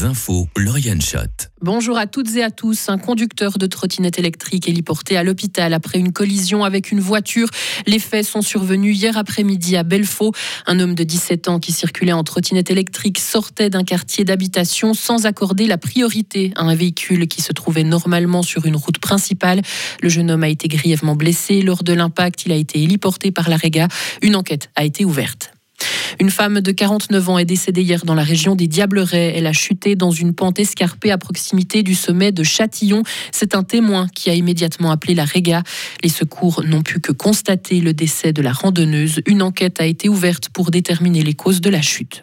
Infos, Lauriane Schott. Bonjour à toutes et à tous. Un conducteur de trottinette électrique est à l'hôpital après une collision avec une voiture. Les faits sont survenus hier après-midi à Belfaux. Un homme de 17 ans qui circulait en trottinette électrique sortait d'un quartier d'habitation sans accorder la priorité à un véhicule qui se trouvait normalement sur une route principale. Le jeune homme a été grièvement blessé. Lors de l'impact, il a été héliporté par la Réga. Une enquête a été ouverte. Une femme de 49 ans est décédée hier dans la région des Diablerets. Elle a chuté dans une pente escarpée à proximité du sommet de Châtillon. C'est un témoin qui a immédiatement appelé la Réga. Les secours n'ont pu que constater le décès de la randonneuse. Une enquête a été ouverte pour déterminer les causes de la chute.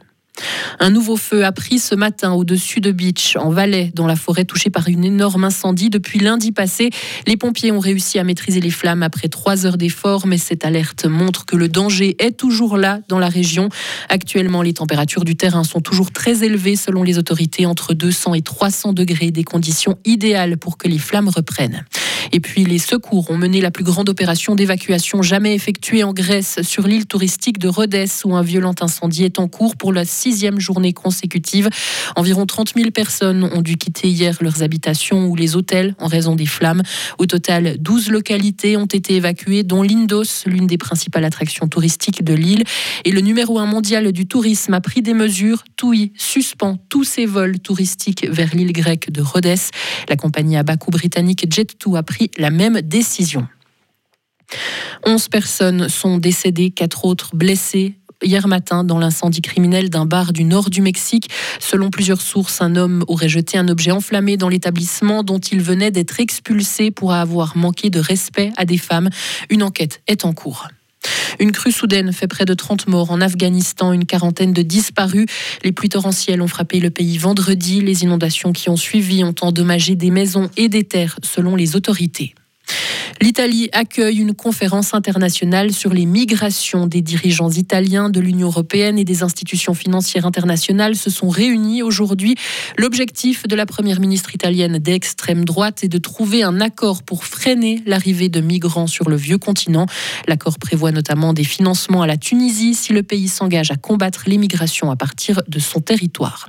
Un nouveau feu a pris ce matin au-dessus de Beach, en Valais, dans la forêt touchée par une énorme incendie. Depuis lundi passé, les pompiers ont réussi à maîtriser les flammes après trois heures d'efforts, mais cette alerte montre que le danger est toujours là dans la région. Actuellement, les températures du terrain sont toujours très élevées selon les autorités, entre 200 et 300 degrés, des conditions idéales pour que les flammes reprennent. Et puis les secours ont mené la plus grande opération d'évacuation jamais effectuée en Grèce sur l'île touristique de Rhodes où un violent incendie est en cours pour la sixième journée consécutive. Environ 30 000 personnes ont dû quitter hier leurs habitations ou les hôtels en raison des flammes. Au total, 12 localités ont été évacuées, dont l'Indos, l'une des principales attractions touristiques de l'île. Et le numéro un mondial du tourisme a pris des mesures. TUI suspend tous ses vols touristiques vers l'île grecque de Rhodes. La compagnie à bas coût britannique Jet2 a pris la même décision. 11 personnes sont décédées, quatre autres blessées hier matin dans l'incendie criminel d'un bar du nord du Mexique. Selon plusieurs sources, un homme aurait jeté un objet enflammé dans l'établissement dont il venait d'être expulsé pour avoir manqué de respect à des femmes. Une enquête est en cours. Une crue soudaine fait près de 30 morts en Afghanistan, une quarantaine de disparus. Les pluies torrentielles ont frappé le pays vendredi. Les inondations qui ont suivi ont endommagé des maisons et des terres, selon les autorités. L'Italie accueille une conférence internationale sur les migrations. Des dirigeants italiens de l'Union européenne et des institutions financières internationales se sont réunis aujourd'hui. L'objectif de la première ministre italienne d'extrême droite est de trouver un accord pour freiner l'arrivée de migrants sur le vieux continent. L'accord prévoit notamment des financements à la Tunisie si le pays s'engage à combattre l'immigration à partir de son territoire.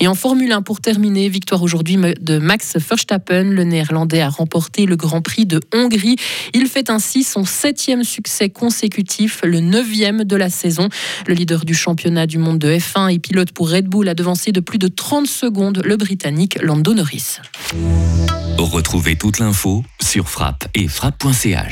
Et en Formule 1, pour terminer, victoire aujourd'hui de Max Verstappen. Le néerlandais a remporté le Grand Prix de Hongrie. Il fait ainsi son septième succès consécutif, le neuvième de la saison. Le leader du championnat du monde de F1 et pilote pour Red Bull a devancé de plus de 30 secondes le Britannique Lando Norris. Retrouvez toute l'info sur frappe et frappe.ch.